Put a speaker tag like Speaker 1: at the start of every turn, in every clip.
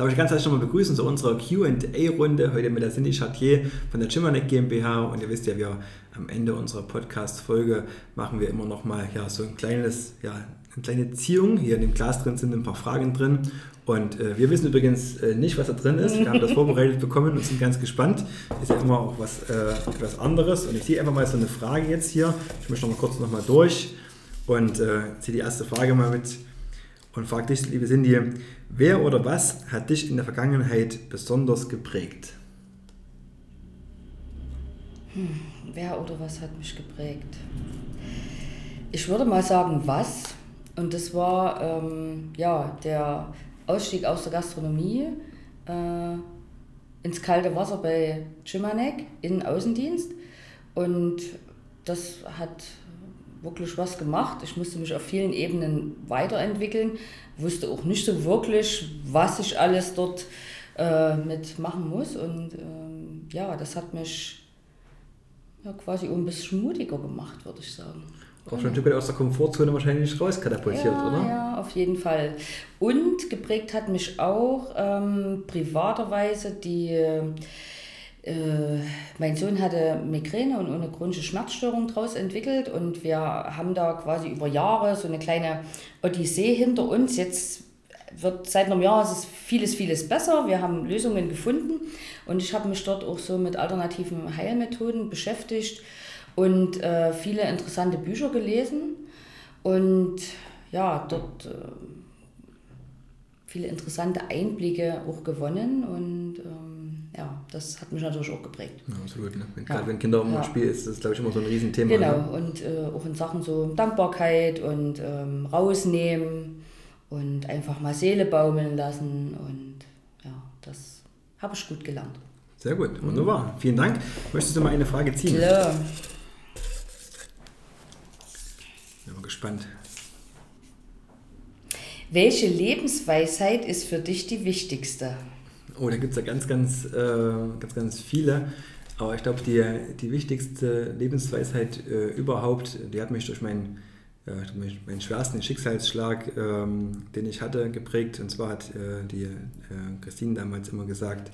Speaker 1: Darf ich ganz herzlich nochmal begrüßen zu unserer QA-Runde heute mit der Cindy Chartier von der Chimanek GmbH. Und ihr wisst ja, wir am Ende unserer Podcast-Folge machen wir immer nochmal ja, so ein kleines, ja, eine kleine Ziehung. Hier in dem Glas drin sind ein paar Fragen drin. Und äh, wir wissen übrigens äh, nicht, was da drin ist. Wir haben das vorbereitet bekommen und sind ganz gespannt. Ist ja immer auch was, äh, etwas anderes. Und ich sehe einfach mal so eine Frage jetzt hier. Ich möchte noch mal kurz nochmal durch und äh, ziehe die erste Frage mal mit und frage dich, liebe Cindy, wer oder was hat dich in der Vergangenheit besonders geprägt?
Speaker 2: Hm, wer oder was hat mich geprägt? Ich würde mal sagen, was. Und das war ähm, ja, der Ausstieg aus der Gastronomie äh, ins kalte Wasser bei Chimanek in Außendienst. Und das hat wirklich was gemacht. Ich musste mich auf vielen Ebenen weiterentwickeln, wusste auch nicht so wirklich, was ich alles dort äh, mitmachen muss. Und ähm, ja, das hat mich ja, quasi ein bisschen mutiger gemacht, würde ich sagen.
Speaker 1: Auch schon ein Stück weit aus der Komfortzone wahrscheinlich rauskatapultiert,
Speaker 2: ja,
Speaker 1: oder?
Speaker 2: Ja, auf jeden Fall. Und geprägt hat mich auch ähm, privaterweise die äh, mein Sohn hatte Migräne und eine chronische Schmerzstörung daraus entwickelt und wir haben da quasi über Jahre so eine kleine Odyssee hinter uns. Jetzt wird seit einem Jahr ist es vieles, vieles besser. Wir haben Lösungen gefunden und ich habe mich dort auch so mit alternativen Heilmethoden beschäftigt und äh, viele interessante Bücher gelesen und ja, dort äh, viele interessante Einblicke auch gewonnen und ähm, ja, das hat mich natürlich auch geprägt.
Speaker 1: Ja, absolut. Ne? Wenn, ja. Gerade wenn Kinder im ja. Spiel ist, ist das, glaube ich, immer so ein Riesenthema.
Speaker 2: Genau, ne? und äh, auch in Sachen so Dankbarkeit und ähm, rausnehmen und einfach mal Seele baumeln lassen. Und ja, das habe ich gut gelernt.
Speaker 1: Sehr gut, wunderbar. Mhm. Vielen Dank. Möchtest du mal eine Frage ziehen?
Speaker 2: Klar.
Speaker 1: Bin mal gespannt.
Speaker 2: Welche Lebensweisheit ist für dich die wichtigste?
Speaker 1: Oh, da gibt es ja ganz, ganz, äh, ganz, ganz viele. Aber ich glaube, die, die wichtigste Lebensweisheit äh, überhaupt, die hat mich durch meinen, äh, meinen schwersten Schicksalsschlag, ähm, den ich hatte, geprägt. Und zwar hat äh, die äh, Christine damals immer gesagt,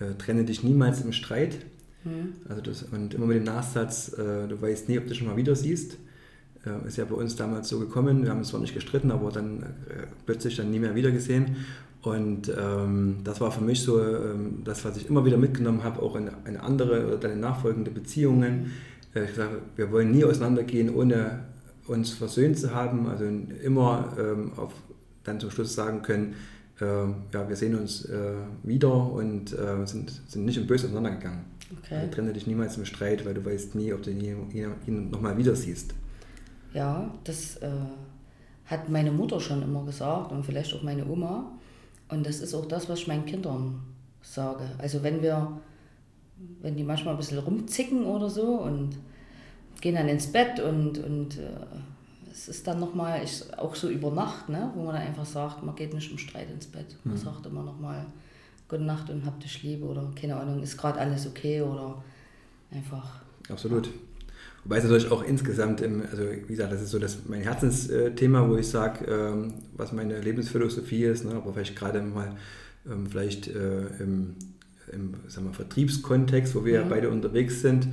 Speaker 1: äh, trenne dich niemals im Streit. Mhm. Also das, und immer mit dem Nachsatz, du weißt nie, ob du schon mal wieder siehst. Ist ja bei uns damals so gekommen. Wir haben es zwar nicht gestritten, aber dann plötzlich dann nie mehr wieder gesehen. Und ähm, das war für mich so ähm, das, was ich immer wieder mitgenommen habe, auch in, in andere oder dann in nachfolgende Beziehungen. Äh, ich sage, wir wollen nie auseinandergehen, ohne uns versöhnt zu haben. Also immer ähm, auf, dann zum Schluss sagen können, äh, ja, wir sehen uns äh, wieder und äh, sind, sind nicht im Böse auseinandergegangen. Okay. Also trenne dich niemals im Streit, weil du weißt nie, ob du ihn, ihn nochmal wieder siehst.
Speaker 2: Ja, das äh, hat meine Mutter schon immer gesagt und vielleicht auch meine Oma und das ist auch das, was ich meinen Kindern sage. Also wenn wir, wenn die manchmal ein bisschen rumzicken oder so und gehen dann ins Bett und, und äh, es ist dann nochmal, auch so über Nacht, ne, wo man dann einfach sagt, man geht nicht im Streit ins Bett. Man mhm. sagt immer nochmal Gute Nacht und hab dich lieb oder keine Ahnung, ist gerade alles okay oder einfach.
Speaker 1: Absolut. Wobei es natürlich auch insgesamt, im, also wie gesagt, das ist so das, mein Herzensthema, wo ich sage, ähm, was meine Lebensphilosophie ist, ne, aber vielleicht gerade mal ähm, vielleicht äh, im, im sagen wir, Vertriebskontext, wo wir ja mhm. beide unterwegs sind,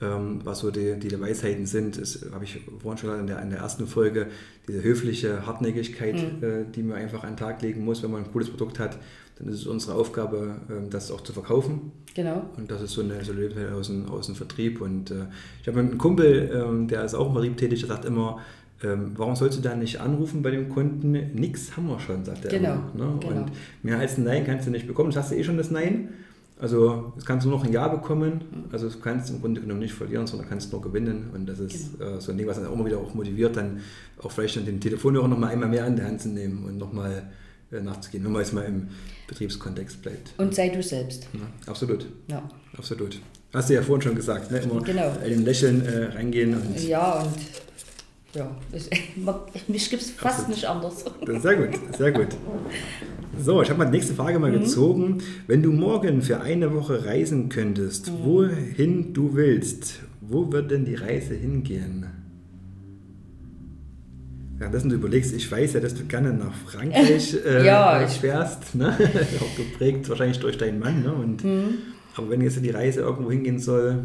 Speaker 1: ähm, was so die, die Weisheiten sind, habe ich vorhin schon in der, in der ersten Folge, diese höfliche Hartnäckigkeit, mhm. äh, die man einfach an den Tag legen muss, wenn man ein cooles Produkt hat dann ist es unsere Aufgabe, ähm, das auch zu verkaufen.
Speaker 2: Genau.
Speaker 1: Und das ist so eine, so eine aus, dem, aus dem Vertrieb. Und äh, ich habe einen Kumpel, ähm, der ist auch im Vertrieb tätig, der sagt immer, ähm, warum sollst du da nicht anrufen bei dem Kunden? Nix haben wir schon, sagt er
Speaker 2: genau.
Speaker 1: immer.
Speaker 2: Ne? Genau.
Speaker 1: Und mehr als ein Nein kannst du nicht bekommen. Das hast du eh schon das Nein. Also es kannst du noch ein Ja bekommen. Also du kannst im Grunde genommen nicht verlieren, sondern kannst nur gewinnen. Und das ist genau. äh, so ein Ding, was dann auch immer wieder auch motiviert, dann auch vielleicht dann den Telefonhörer nochmal einmal mehr an der Hand zu nehmen und nochmal äh, nachzugehen, wenn man jetzt mal im Betriebskontext bleibt.
Speaker 2: Und sei du selbst.
Speaker 1: Ja, absolut.
Speaker 2: Ja.
Speaker 1: Absolut. Hast du ja vorhin schon gesagt, ne? immer
Speaker 2: Genau.
Speaker 1: mit dem Lächeln äh, reingehen. Und
Speaker 2: Ja, und ja, es, mich gibt es fast nicht anders.
Speaker 1: Das ist sehr gut, sehr gut. So, ich habe mal die nächste Frage mal gezogen. Wenn du morgen für eine Woche reisen könntest, wohin du willst, wo wird denn die Reise hingehen? Währenddessen du überlegst, ich weiß ja, dass du gerne nach Frankreich äh,
Speaker 2: Ja,
Speaker 1: äh,
Speaker 2: ich-
Speaker 1: fährst, ne? auch geprägt wahrscheinlich durch deinen Mann. Ne? Und, Aber wenn jetzt die Reise irgendwo hingehen soll,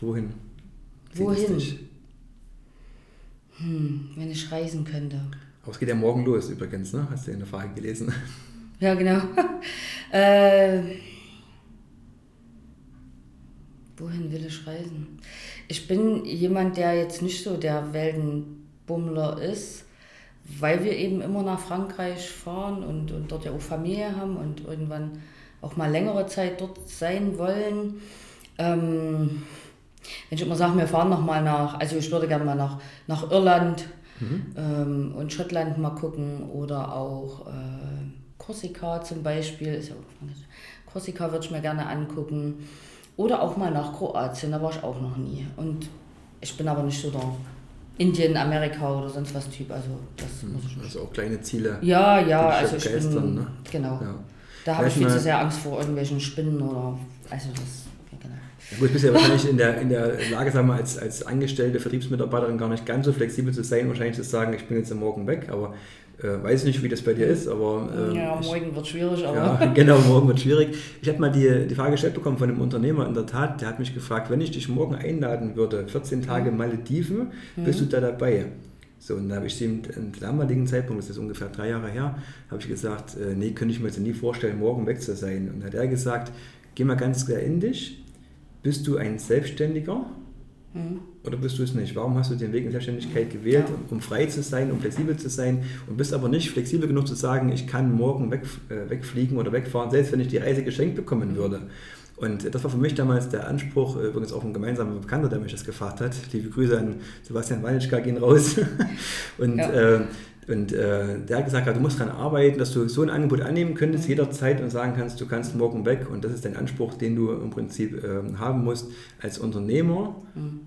Speaker 1: wohin?
Speaker 2: Wohin? Hm, wenn ich reisen könnte.
Speaker 1: Aber es geht ja morgen los übrigens, ne? hast du in der Frage gelesen.
Speaker 2: Ja, genau. äh, wohin will ich reisen? Ich bin jemand, der jetzt nicht so der Weltenbummler ist, weil wir eben immer nach Frankreich fahren und, und dort ja auch Familie haben und irgendwann auch mal längere Zeit dort sein wollen. Ähm, wenn ich immer sage, wir fahren noch mal nach, also ich würde gerne mal nach, nach Irland ähm, und Schottland mal gucken oder auch äh, Korsika zum Beispiel. Ist ja auch. Korsika würde ich mir gerne angucken. Oder auch mal nach Kroatien, da war ich auch noch nie. Und ich bin aber nicht so der Indien, Amerika oder sonst was Typ, also das muss ich nicht.
Speaker 1: Also auch kleine Ziele.
Speaker 2: Ja, ja, also ich
Speaker 1: begeistern,
Speaker 2: bin,
Speaker 1: ne?
Speaker 2: genau.
Speaker 1: Ja.
Speaker 2: Da habe ich viel zu sehr Angst vor irgendwelchen Spinnen oder, also das, ja, genau.
Speaker 1: Ja, gut, bist ja wahrscheinlich in der, in der Lage, sagen wir, als, als angestellte Vertriebsmitarbeiterin gar nicht ganz so flexibel zu sein, wahrscheinlich zu sagen, ich bin jetzt am Morgen weg, aber äh, weiß nicht, wie das bei dir ist, aber ähm,
Speaker 2: ja,
Speaker 1: ich,
Speaker 2: morgen wird schwierig, aber
Speaker 1: ja, genau, morgen wird schwierig. Ich habe mal die, die Frage gestellt bekommen von einem Unternehmer in der Tat, der hat mich gefragt, wenn ich dich morgen einladen würde, 14 Tage
Speaker 2: Mhm.
Speaker 1: Malediven, bist du da dabei? So, und da habe ich ihm am damaligen Zeitpunkt, das ist ungefähr drei Jahre her, habe ich gesagt, äh, nee, könnte ich mir jetzt nie vorstellen, morgen weg zu sein. Und hat er gesagt, geh mal ganz klar in dich, bist du ein Selbstständiger
Speaker 2: Mhm.
Speaker 1: oder bist du es nicht? Warum hast du den Weg in Selbstständigkeit gewählt,
Speaker 2: Ja.
Speaker 1: um frei zu sein, um flexibel zu sein und bist aber nicht flexibel genug zu sagen, ich kann morgen weg, äh, wegfliegen oder wegfahren, selbst wenn ich die Reise geschenkt bekommen würde. Und das war für mich damals der Anspruch, äh, übrigens auch ein gemeinsamer Bekannter, der mich das gefragt hat. Liebe Grüße an Sebastian Wanitschka gehen raus. und
Speaker 2: Ja.
Speaker 1: äh, und äh, der hat gesagt, du musst daran arbeiten, dass du so ein Angebot annehmen könntest, jederzeit und sagen kannst, du kannst morgen weg. Und das ist dein Anspruch, den du im Prinzip ähm, haben musst als Unternehmer,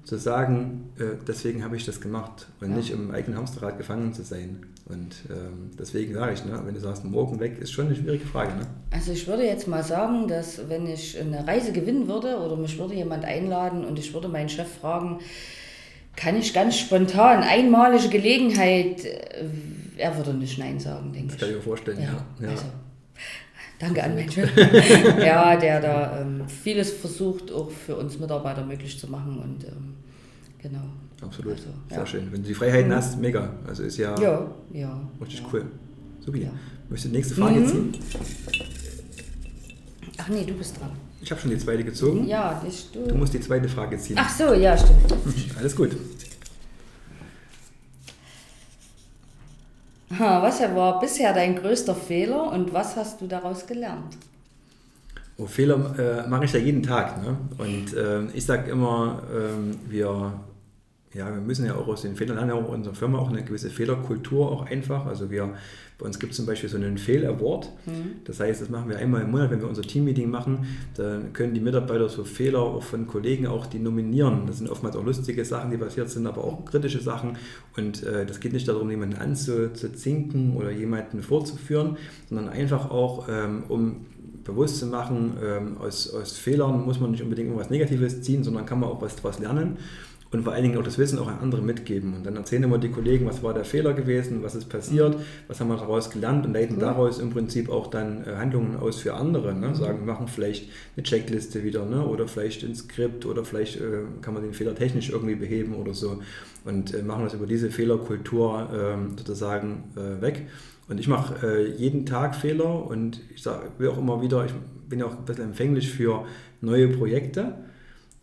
Speaker 1: zu sagen, äh, deswegen habe ich das gemacht und
Speaker 2: Ja.
Speaker 1: nicht im eigenen Hamsterrad gefangen zu sein. Und ähm, deswegen sage ich, ne, wenn du sagst, morgen weg, ist schon eine schwierige Frage. Ne?
Speaker 2: Also ich würde jetzt mal sagen, dass wenn ich eine Reise gewinnen würde oder mich würde jemand einladen und ich würde meinen Chef fragen, kann ich ganz spontan, einmalige Gelegenheit, äh, er würde nicht Nein sagen, denke
Speaker 1: Das
Speaker 2: ich.
Speaker 1: kann ich mir vorstellen. Ja. Ja.
Speaker 2: Also, danke an meinen Chef. ja, der da ähm, vieles versucht, auch für uns Mitarbeiter möglich zu machen und ähm, genau.
Speaker 1: Absolut.
Speaker 2: Also,
Speaker 1: Sehr
Speaker 2: ja.
Speaker 1: schön. Wenn du die Freiheiten hast, mega. Also ist ja,
Speaker 2: Ja, ja.
Speaker 1: richtig cool. Supi.
Speaker 2: Ja.
Speaker 1: Möchtest du die nächste Frage
Speaker 2: Mhm.
Speaker 1: ziehen?
Speaker 2: Ach nee, du bist dran.
Speaker 1: Ich habe schon die zweite gezogen.
Speaker 2: Ja, nicht du.
Speaker 1: Du musst die zweite Frage ziehen.
Speaker 2: Ach so, ja, stimmt.
Speaker 1: Alles gut.
Speaker 2: Was war bisher dein größter Fehler und was hast du daraus gelernt?
Speaker 1: Oh, Fehler äh, mache ich ja jeden Tag. Ne? Und äh, ich sage immer, ähm, wir, ja, wir müssen ja auch aus den Fehlern lernen, auch in unserer Firma auch eine gewisse Fehlerkultur auch einfach. Also wir, bei uns gibt es zum Beispiel so einen Fehl-Award. Das heißt, das machen wir einmal im Monat, wenn wir unser Teammeeting machen. Dann können die Mitarbeiter so Fehler auch von Kollegen auch die nominieren. Das sind oftmals auch lustige Sachen, die passiert sind, aber auch kritische Sachen. Und äh, das geht nicht darum, jemanden anzuzinken oder jemanden vorzuführen, sondern einfach auch, ähm, um bewusst zu machen, ähm, aus, aus Fehlern muss man nicht unbedingt irgendwas Negatives ziehen, sondern kann man auch was daraus lernen und vor allen Dingen auch das Wissen auch an andere mitgeben. Und dann erzählen immer die Kollegen, was war der Fehler gewesen, was ist passiert, was haben wir daraus gelernt und leiten daraus im Prinzip auch dann äh, Handlungen aus für andere. Ne? Sagen, wir machen vielleicht eine Checkliste wieder ne? oder vielleicht ein Skript oder vielleicht äh, kann man den Fehler technisch irgendwie beheben oder so und äh, machen das über diese Fehlerkultur ähm, sozusagen äh, weg. Und ich mache äh, jeden Tag Fehler und ich sage will auch immer wieder, ich bin ja auch ein bisschen empfänglich für neue Projekte.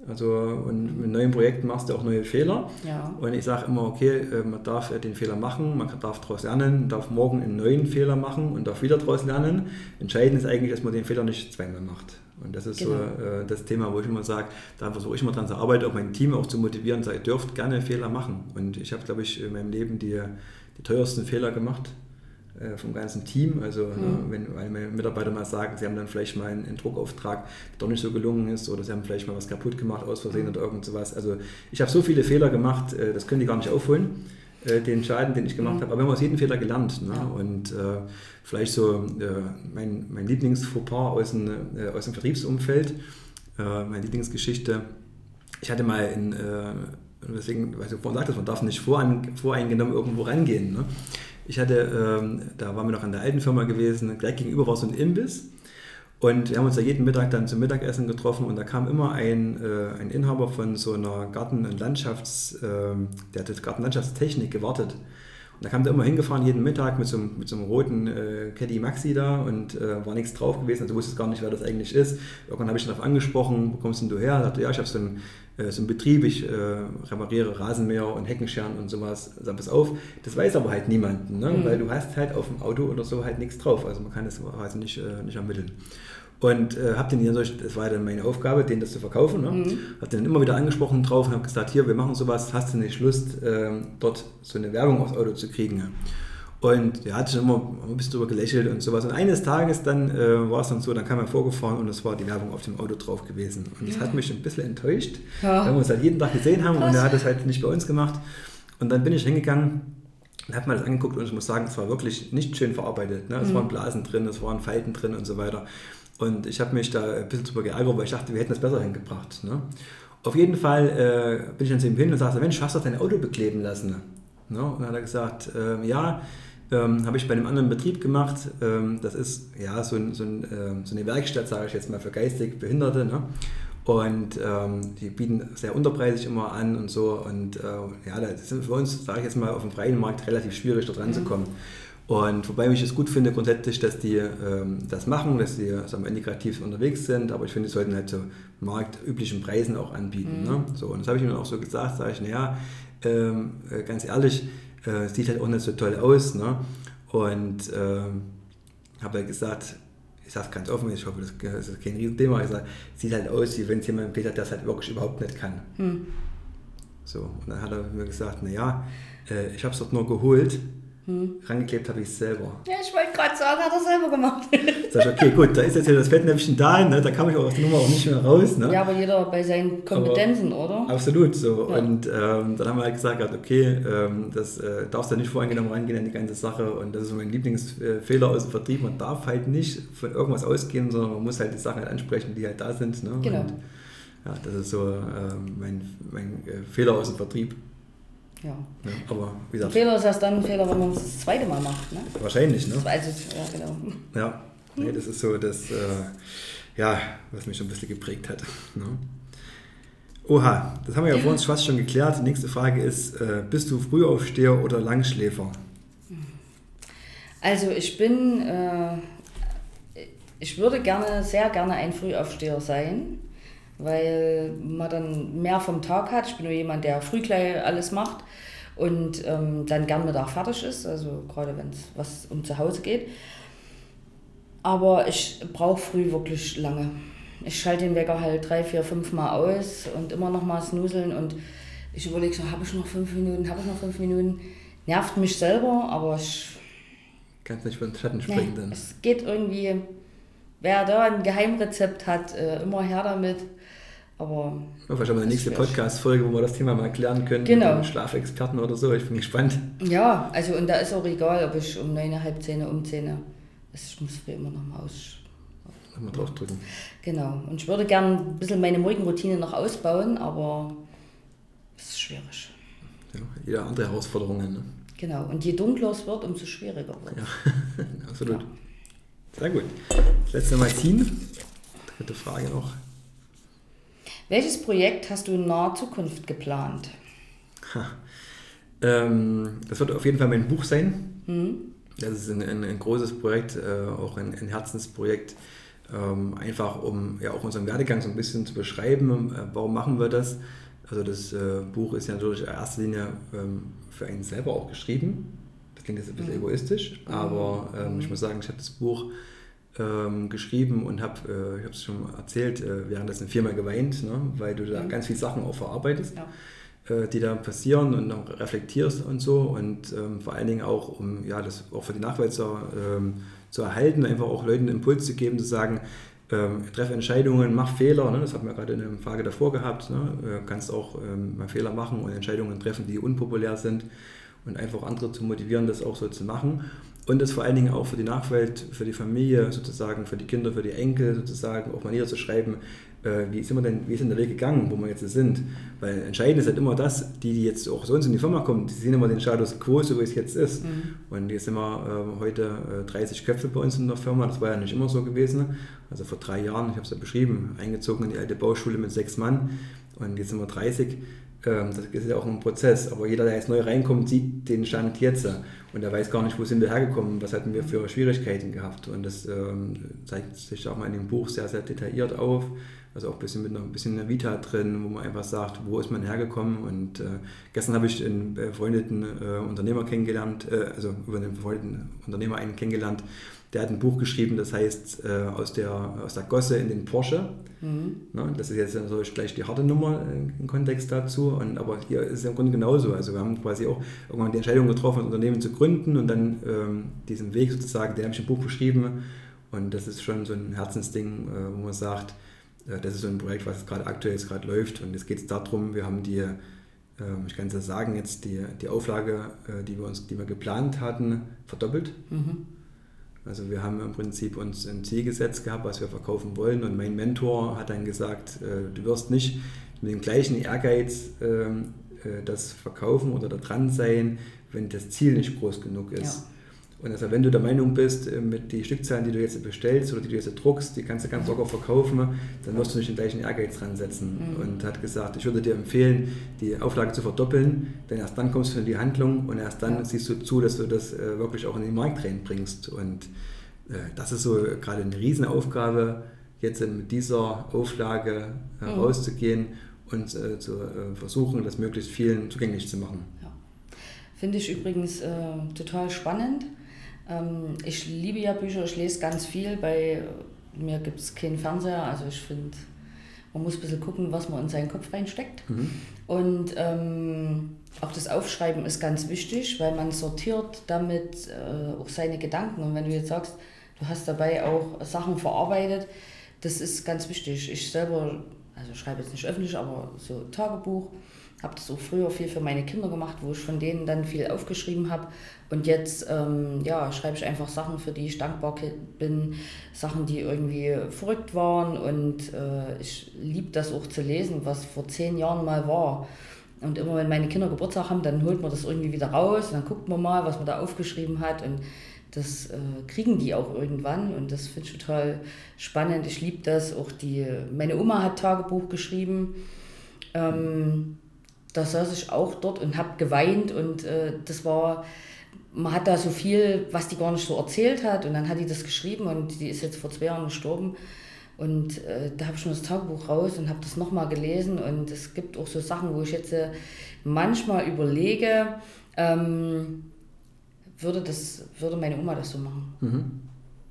Speaker 1: Also und mit neuen Projekten machst du auch neue Fehler.
Speaker 2: Ja.
Speaker 1: Und ich sage immer, okay, äh, man darf äh, den Fehler machen, man darf daraus lernen, darf morgen einen neuen Fehler machen und darf wieder daraus lernen. Entscheidend ist eigentlich, dass man den Fehler nicht zweimal macht. Und das ist
Speaker 2: Genau.
Speaker 1: so äh, das Thema, wo ich immer sage, da versuche ich immer dran zu arbeiten, auch mein Team auch zu motivieren, sage, ihr dürft gerne Fehler machen. Und ich habe, glaube ich, in meinem Leben die, die teuersten Fehler gemacht. Äh, vom ganzen Team. Also mhm. ne, wenn weil meine Mitarbeiter mal sagen, sie haben dann vielleicht mal einen, einen, Druckauftrag, der doch nicht so gelungen ist oder sie haben vielleicht mal was kaputt gemacht aus Versehen mhm. oder irgend sowas. Also ich habe so viele Fehler gemacht, äh, das können die gar nicht aufholen, äh, den Schaden, den ich gemacht mhm. habe. Aber wir haben aus jedem Fehler gelernt. Ne? Ja. Und äh, vielleicht so äh, mein, mein Lieblingsfauxpas aus, dem, äh, aus dem Vertriebsumfeld, meine Lieblingsgeschichte. Ich hatte mal in, deswegen, weil du vorhin sagtest, man darf nicht voreingenommen irgendwo rangehen. Ne? Ich hatte, ähm, da waren wir noch an der alten Firma gewesen, gleich gegenüber war so ein Imbiss. Und wir haben uns da jeden Mittag dann zum Mittagessen getroffen und da kam immer ein, äh, ein Inhaber von so einer Garten- und Landschafts-, äh, der hat Gartenlandschaftstechnik gewartet. Und da kam der immer hingefahren jeden Mittag mit so, einem, mit so einem roten äh, Caddy Maxi da und äh, war nichts drauf gewesen. Also wusste gar nicht, wer das eigentlich ist. Irgendwann habe ich ihn darauf angesprochen, wo kommst denn du her? Er sagte, ja, ich habe so ein äh, so ein Betrieb, ich äh, repariere Rasenmäher und Heckenscheren und sowas, sag pass auf. Das weiß aber halt niemanden, ne? Mhm. weil du hast halt auf dem Auto oder so halt nichts drauf, also man kann das quasi nicht, äh, nicht ermitteln. Und äh, habe den dann, das war dann meine Aufgabe, den das zu verkaufen. Ne? Mhm. Habe den immer wieder angesprochen drauf und habe gesagt, hier, wir machen sowas, hast du nicht Lust, äh, dort so eine Werbung aufs Auto zu kriegen? Und er hat schon immer ein bisschen drüber gelächelt und sowas. Und eines Tages dann äh, war es dann so, dann kam er vorgefahren und es war die Werbung auf dem Auto drauf gewesen. Und das ja. hat mich ein bisschen enttäuscht, ja. weil wir uns halt jeden Tag gesehen haben Krass. und er hat es halt nicht bei uns gemacht. Und dann bin ich hingegangen und habe mir das angeguckt und ich muss sagen, es war wirklich nicht schön verarbeitet. Ne? Es mhm. waren Blasen drin, es waren Falten drin und so weiter. Und ich habe mich da ein bisschen drüber geärgert, weil ich dachte, wir hätten das besser hingebracht. Ne? Auf jeden Fall äh, bin ich dann zu ihm hin und sagte, Mensch, hast du dein Auto bekleben lassen? Ne? Und dann hat er gesagt, äh, ja, ähm, habe ich bei einem anderen Betrieb gemacht. Ähm, das ist ja so, ein, so, ein, ähm, so, eine Werkstatt, sage ich jetzt mal, für geistig Behinderte. Ne? Und ähm, die bieten sehr unterpreisig immer an und so. Und äh, ja, das ist für uns, sage ich jetzt mal, auf dem freien Markt relativ schwierig, dort ranzukommen. Mhm. Und wobei ich es gut finde grundsätzlich, dass die ähm, das machen, dass die sagen wir, integrativ unterwegs sind, aber ich finde, die sollten halt so marktüblichen Preisen auch anbieten. Mhm. Ne? So, und das habe ich mir auch so gesagt, sage ich, naja, ähm, äh, ganz ehrlich, äh, sieht halt auch nicht so toll aus. Ne? Und äh, habe halt gesagt, ich sage es ganz offen, ich hoffe, das ist kein Riesenthema, ich sage, sieht halt aus, wie wenn es jemand geht, der das halt wirklich überhaupt nicht kann. Hm. So, und dann hat er mir gesagt, naja, äh, ich habe es dort nur geholt, hm. Rangeklebt habe ich es selber.
Speaker 2: Ja, ich wollte gerade sagen, hat er selber gemacht.
Speaker 1: Sag ich, okay, gut, da ist jetzt hier das Fettnäpfchen da, ne? da kam ich auch aus der Nummer auch nicht mehr raus. Ne?
Speaker 2: Ja, aber jeder bei seinen Kompetenzen, aber oder?
Speaker 1: Absolut so. Ja. Und ähm, dann haben wir halt gesagt, okay, ähm, das äh, darfst du nicht voreingenommen rangehen an die ganze Sache. Und das ist mein Lieblingsfehler aus dem Vertrieb. Man darf halt nicht von irgendwas ausgehen, sondern man muss halt die Sachen halt ansprechen, die halt da sind. Ne? Genau. Und, ja, das ist so ähm, mein, mein äh, Fehler aus dem Vertrieb.
Speaker 2: Ja. ja. aber wie gesagt. Ein Fehler ist erst dann ein Fehler, wenn man es das zweite Mal macht. Ne?
Speaker 1: Wahrscheinlich, ne?
Speaker 2: Also, ja, genau.
Speaker 1: Ja, nee, das ist so das, äh, ja, was mich schon ein bisschen geprägt hat. Ne? Oha, das haben wir ja vor uns fast schon geklärt. Die nächste Frage ist, äh, bist du Frühaufsteher oder Langschläfer?
Speaker 2: Also ich bin, äh, ich würde gerne, sehr gerne ein Frühaufsteher sein weil man dann mehr vom Tag hat. Ich bin nur jemand, der früh gleich alles macht und ähm, dann gern Mittag fertig ist, also gerade wenn es was um zu Hause geht. Aber ich brauche früh wirklich lange. Ich schalte den Wecker halt drei, vier, fünf Mal aus und immer noch mal snuseln und ich überlege so, habe ich noch fünf Minuten, habe ich noch fünf Minuten. Nervt mich selber, aber ich...
Speaker 1: Kannst nicht von den Schatten springen nee, dann.
Speaker 2: Es geht irgendwie, wer da ein Geheimrezept hat, äh, immer her damit. Aber
Speaker 1: ja, vielleicht haben wir eine nächste Podcast-Folge, wo wir das Thema mal klären können. Genau. Mit Schlafexperten oder so. Ich bin gespannt.
Speaker 2: Ja, also und da ist auch egal, ob ich um neun, halb zehn, um zehn. Ich muss früh immer noch mal aus.
Speaker 1: Nochmal draufdrücken.
Speaker 2: Genau. Und ich würde gerne ein bisschen meine Morgenroutine noch ausbauen, aber es ist schwierig.
Speaker 1: Ja, jeder andere Herausforderungen. Ne?
Speaker 2: Genau. Und je dunkler es wird, umso schwieriger wird es.
Speaker 1: Ja, absolut. Ja. Sehr gut. Das letzte Magazin. Dritte Frage noch.
Speaker 2: Welches Projekt hast du in naher Zukunft geplant?
Speaker 1: Ähm, das wird auf jeden Fall mein Buch sein. Mhm. Das ist ein, ein, ein großes Projekt, äh, auch ein, ein Herzensprojekt, ähm, einfach um ja auch unseren Werdegang so ein bisschen zu beschreiben. Äh, warum machen wir das? Also das äh, Buch ist ja natürlich in erster Linie ähm, für einen selber auch geschrieben. Das klingt jetzt ein bisschen mhm. egoistisch, aber ähm, ich muss sagen, ich habe das Buch ähm, geschrieben und habe, äh, ich habe es schon erzählt, äh, währenddessen viermal geweint, ne, weil du da mhm. ganz viele Sachen auch verarbeitest. Ja. äh, die da passieren und auch reflektierst und so und ähm, vor allen Dingen auch, um ja, das auch für die Nachwelt zu, ähm, zu erhalten, einfach auch Leuten einen Impuls zu geben, zu sagen, ähm, treff Entscheidungen, mach Fehler, ne? das haben wir gerade in der Frage davor gehabt, ne? äh, kannst auch ähm, mal Fehler machen und Entscheidungen treffen, die unpopulär sind und einfach andere zu motivieren, das auch so zu machen und das vor allen Dingen auch für die Nachwelt, für die Familie sozusagen, für die Kinder, für die Enkel sozusagen auch mal niederzuschreiben, äh, wie, sind wir denn, wie ist denn der Weg gegangen, wo wir jetzt sind. Weil entscheidend ist halt immer das, die, die jetzt auch sonst in die Firma kommen, die sehen immer den Status quo, so wie es jetzt ist. Mhm. Und jetzt sind wir äh, heute äh, 30 Köpfe bei uns in der Firma, das war ja nicht immer so gewesen. Also vor drei Jahren, ich habe es ja beschrieben, eingezogen in die alte Bauschule mit sechs Mann und jetzt sind wir 30 ähm, das ist ja auch ein Prozess, aber jeder, der jetzt neu reinkommt, sieht den Stand jetzt und er weiß gar nicht, wo sind wir hergekommen, was hatten wir für Schwierigkeiten gehabt. Und das ähm, zeigt sich auch mal in dem Buch sehr, sehr detailliert auf. Also auch ein bisschen mit einer, ein bisschen einer Vita drin, wo man einfach sagt, wo ist man hergekommen. Und äh, gestern habe ich einen befreundeten äh, Unternehmer kennengelernt, äh, also über einen befreundeten Unternehmer einen kennengelernt, der hat ein Buch geschrieben, das heißt äh, aus, der, aus der Gosse in den Porsche. Mhm. Na, das ist jetzt natürlich gleich die harte Nummer äh, im Kontext dazu. Und, aber hier ist es im Grunde genauso. Also wir haben quasi auch irgendwann die Entscheidung getroffen, ein Unternehmen zu gründen und dann ähm, diesen Weg sozusagen, den habe ich im Buch beschrieben. Und das ist schon so ein Herzensding, äh, wo man sagt, äh, das ist so ein Projekt, was gerade aktuell jetzt gerade läuft. Und jetzt geht es darum, wir haben die, ähm, ich kann es ja sagen, jetzt die, die Auflage, äh, die wir uns, die wir geplant hatten, verdoppelt. Mhm. Also wir haben im Prinzip uns ein Ziel gesetzt gehabt, was wir verkaufen wollen. Und mein Mentor hat dann gesagt, äh, du wirst nicht mit dem gleichen Ehrgeiz ähm, das verkaufen oder da dran sein, wenn das Ziel nicht groß genug ist. Ja. Und also wenn du der Meinung bist, äh, mit den Stückzahlen, die du jetzt bestellst oder die du jetzt druckst, die kannst du ganz locker verkaufen, dann wirst du nicht den gleichen Ehrgeiz dran setzen. Mhm. Und hat gesagt, ich würde dir empfehlen, die Auflage zu verdoppeln, denn erst dann kommst du in die Handlung und erst dann siehst du zu, dass du das äh, wirklich auch in den Markt reinbringst. Und äh, das ist so gerade eine Riesenaufgabe, jetzt mit dieser Auflage mhm. rauszugehen und zu versuchen, das möglichst vielen zugänglich zu machen. Ja.
Speaker 2: Finde ich übrigens äh, total spannend ähm, ich liebe ja Bücher, ich lese ganz viel. Bei mir gibt es keinen Fernseher, also ich finde, man muss ein bisschen gucken, was man in seinen Kopf reinsteckt. Mhm. Und ähm, auch das Aufschreiben ist ganz wichtig, weil man sortiert damit äh, auch seine Gedanken. Und wenn du jetzt sagst, du hast dabei auch Sachen verarbeitet, das ist ganz wichtig. Ich selber, also schreibe jetzt nicht öffentlich, aber so Tagebuch habe das auch früher viel für meine Kinder gemacht, wo ich von denen dann viel aufgeschrieben habe. Und jetzt ähm, ja, schreibe ich einfach Sachen, für die ich dankbar bin, Sachen, die irgendwie verrückt waren. Und äh, ich liebe das auch zu lesen, was vor zehn Jahren mal war. Und immer wenn meine Kinder Geburtstag haben, dann holt man das irgendwie wieder raus und dann guckt man mal, was man da aufgeschrieben hat. Und das äh, kriegen die auch irgendwann und das finde ich total spannend. Ich liebe das. Auch die, meine Oma hat Tagebuch geschrieben. Ähm, da saß ich auch dort und habe geweint und äh, das war, man hat da so viel, was die gar nicht so erzählt hat und dann hat die das geschrieben und die ist jetzt vor zwei Jahren gestorben und äh, da habe ich schon das Tagebuch raus und habe das nochmal gelesen und es gibt auch so Sachen, wo ich jetzt äh, manchmal überlege, ähm, würde, das, würde meine Oma das so machen. Mhm.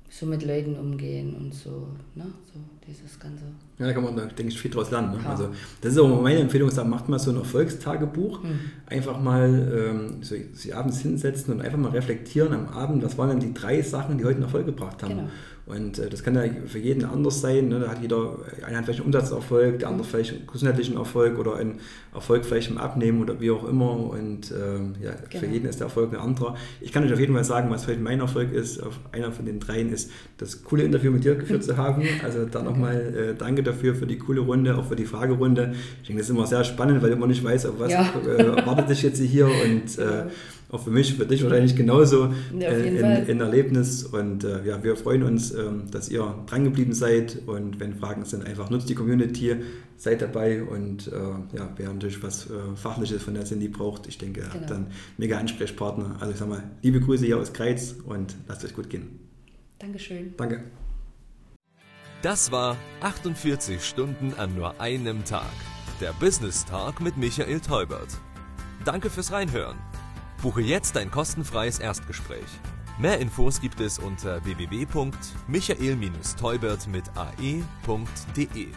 Speaker 2: So mit Leuten umgehen und so, ne? so dieses Ganze.
Speaker 1: Ja, da kann man, denke ich, viel draus lernen. Ne? Ja. Also, das ist auch meine Empfehlung, sagen, macht mal so ein Erfolgstagebuch. Mhm. Einfach mal ähm, so, sich abends hinsetzen und einfach mal reflektieren am Abend, was waren denn die drei Sachen, die heute einen Erfolg gebracht haben. Genau. Und äh, das kann ja für jeden anders sein. Ne? Da hat jeder, einer hat vielleicht einen Umsatzerfolg, der andere vielleicht einen gesundheitlichen Erfolg oder einen Erfolg vielleicht im Abnehmen oder wie auch immer. Und äh, ja, genau. für jeden ist der Erfolg ein anderer. Ich kann euch auf jeden Fall sagen, was vielleicht mein Erfolg ist, auf einer von den dreien ist, das coole Interview mit dir geführt zu haben. Also da nochmal äh, danke dafür für die coole Runde, auch für die Fragerunde. Ich denke, das ist immer sehr spannend, weil man nicht weiß, auf was ja. äh, wartet dich jetzt hier und äh, auch für mich, für dich wahrscheinlich genauso ja, äh, ein, Erlebnis. Und äh, ja, wir freuen uns, ähm, dass ihr drangeblieben seid. Und wenn Fragen sind, einfach nutzt die Community, seid dabei. Und äh, ja, wer natürlich was äh, Fachliches von der Cindy braucht, ich denke, genau. dann mega Ansprechpartner. Also ich sag mal, liebe Grüße hier aus Kreiz und lasst euch gut gehen.
Speaker 2: Dankeschön.
Speaker 1: Danke.
Speaker 3: Das war 48 Stunden an nur einem Tag. Der Business Talk mit Michael Teubert. Danke fürs Reinhören. Buche jetzt ein kostenfreies Erstgespräch. Mehr Infos gibt es unter www.michael-teubert mit ae.de.